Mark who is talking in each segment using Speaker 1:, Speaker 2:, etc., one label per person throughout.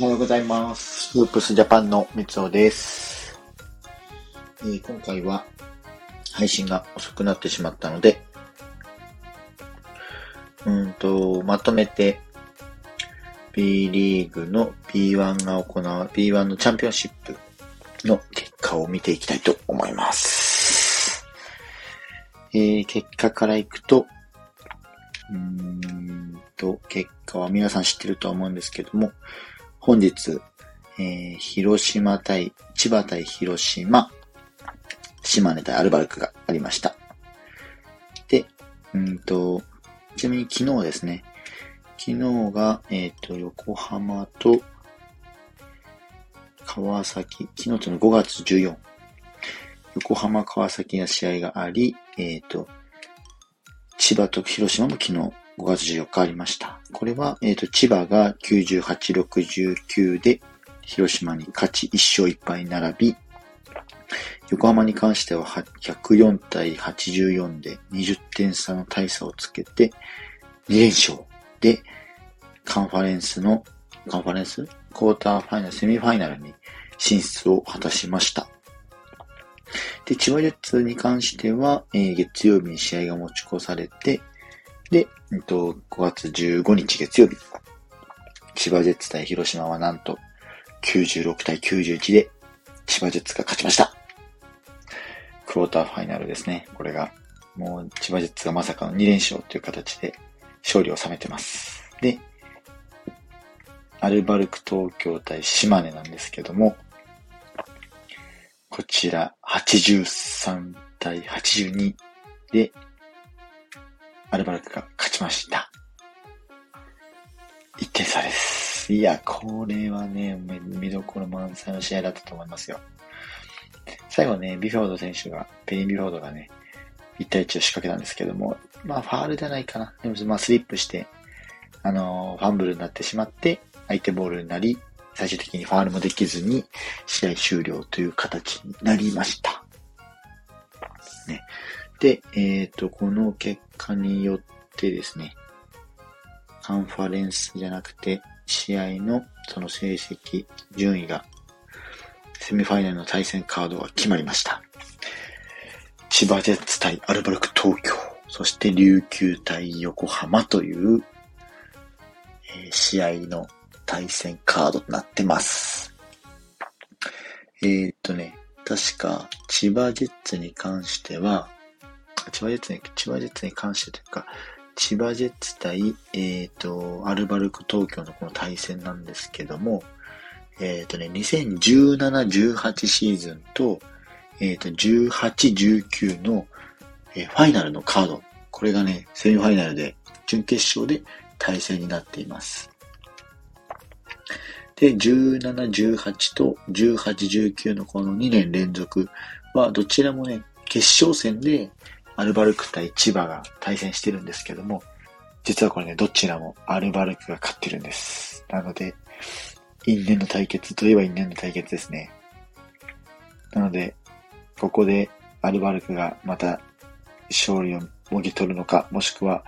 Speaker 1: おはようございます。フープスジャパンの三尾です、えー今回は配信が遅くなってしまったので、うんと、まとめて B リーグの B1 が行わ、B1 のチャンピオンシップの結果を見ていきたいと思います。えー結果からいくと、うーんと、結果は皆さん知ってるとは思うんですけども、本日、えー広島対、千葉対広島、島根対アルバルクがありました。で、うんと、ちなみに昨日ですね、昨日が、えっ、と、横浜と川崎、昨日との5月14、横浜川崎の試合があり、えっ、と、千葉と広島も昨日5月14日ありました。これは、えっ、と、千葉が98-69で広島に勝ち1勝1敗並び、横浜に関してはは104対84で20点差の大差をつけて2連勝でカンファレンスの、カンファレンス？クォーターファイナル、セミファイナルに進出を果たしました。で、千葉ジェッツに関しては、えー月曜日に試合が持ち越されて、で、えっと、5月15日月曜日、千葉ジェッツ対広島はなんと96対91で千葉ジェッツが勝ちました。クォーターファイナルですね。これが、もう千葉ジェッツがまさかの2連勝という形で勝利を収めてます。で、アルバルク東京対島根なんですけども、こちら83対82で、アルバルクが勝ちました。1点差です。いや、これはね、見どころ満載の試合だったと思いますよ。最後ね、ビフォード選手が、ペリン・ビフォードがね、1対1を仕掛けたんですけども、まあ、ファールじゃないかな。でも、まあ、スリップして、あのーファンブルになってしまって、相手ボールになり、最終的にファールもできずに、試合終了という形になりました。ね。で、えっ、と、この結果によってですね、カンファレンスじゃなくて、試合のその成績、順位が、セミファイナルの対戦カードが決まりました。千葉ジェッツ対アルバルク東京、そして琉球対横浜という、えー試合の対戦カードとなってます。えーっとね、確か千葉ジェッツに関しては、千葉ジェッツに、千葉ジェッツに関してというか、千葉ジェッツ対、えーと、アルバルク東京のこの対戦なんですけども、えーとね、2017-18シーズンと、えーと、18-19の、えファイナルのカード、これがね、セミファイナルで、準決勝で対戦になっています。で、17、18と18、19のこの2年連続は、どちらもね、決勝戦でアルバルク対千葉が対戦してるんですけども、実はこれね、どちらもアルバルクが勝ってるんです。なので、因縁の対決といえば因縁の対決ですね。なので、ここでアルバルクがまた勝利をもぎ取るのか、もしくは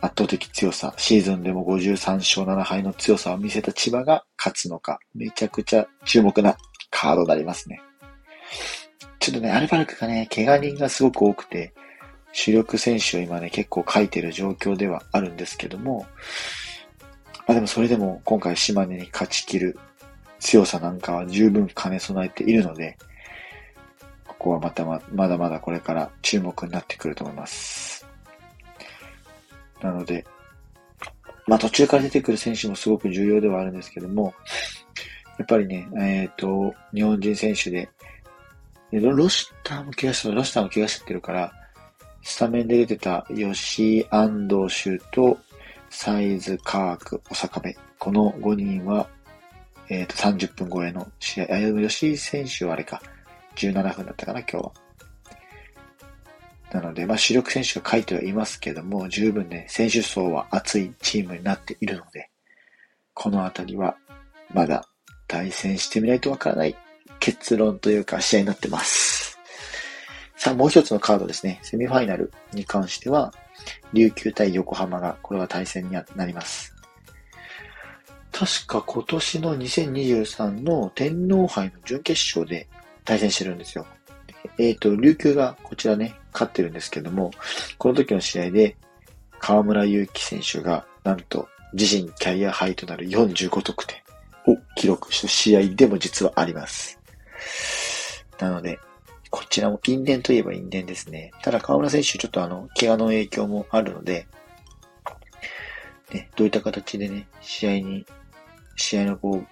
Speaker 1: 圧倒的強さ、シーズンでも53勝7敗の強さを見せた千葉が勝つのか、めちゃくちゃ注目なカードになりますね。ちょっとね、アルバルクがね、怪我人がすごく多くて、主力選手を今ね、結構書いてる状況ではあるんですけども、まあでもそれでも今回島根に勝ち切る強さなんかは十分兼ね備えているので、ここはまたままだまだこれから注目になってくると思います。なので、まあ途中から出てくる選手もすごく重要ではあるんですけども、やっぱりね、えっ、と、日本人選手、でロシターも怪我した、ロシターも怪我しってるから、スタメンで出てた吉安藤修とサイズ、カーク、小坂部。この5人は、えっ、と、30分超えの試合。あ、でも吉井選手はあれか。17分だったかな、今日は。なので、まあ、主力選手が書いてはいますけども、十分ね、選手層は熱いチームになっているので、このあたりは、まだ対戦してみないとわからない結論というか試合になってます。さあ、もう一つのカードですね。セミファイナルに関しては、琉球対横浜が、これは対戦になります。確か今年の2023の天皇杯の準決勝で対戦してるんですよ。えっ、ー、と、琉球がこちらね、勝ってるんですけども、この時の試合で、河村勇輝選手が、なんと、自身キャリアハイとなる45得点を記録した試合でも実はあります。なので、こちらも因縁といえば因縁ですね。ただ河村選手ちょっとあの、怪我の影響もあるので、ね、どういった形でね、試合に、試合のこう、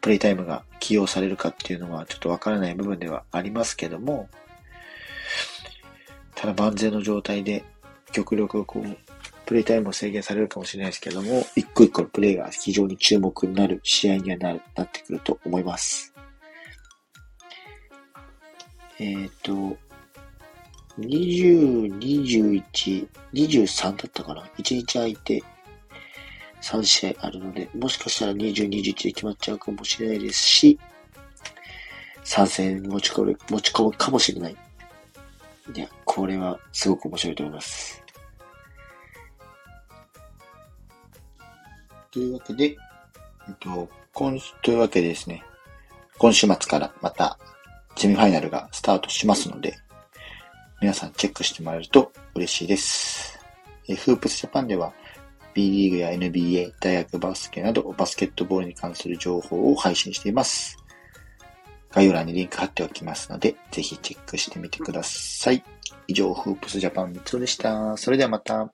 Speaker 1: プレイタイムが起用されるかっていうのはちょっとわからない部分ではありますけども、ただ万全の状態で極力こう、プレイタイムを制限されるかもしれないですけども、一個一個のプレイが非常に注目になる試合にはななってくると思います。えっ、ー、と、20、21、23だったかな ?1 日空いて3試合あるので、もしかしたら20、21で決まっちゃうかもしれないですし、参戦持ち込む、持ち込むかもしれない。いや、これはすごく面白いと思います。というわけで、えっと、今、というわけでですね、今週末からまたセミファイナルがスタートしますので、皆さんチェックしてもらえると嬉しいです。えフープスジャパンでは B リーグや NBA、大学バスケなどバスケットボールに関する情報を配信しています。概要欄にリンク貼っておきますので、ぜひチェックしてみてください。以上、フープスジャパン三つでした。それではまた。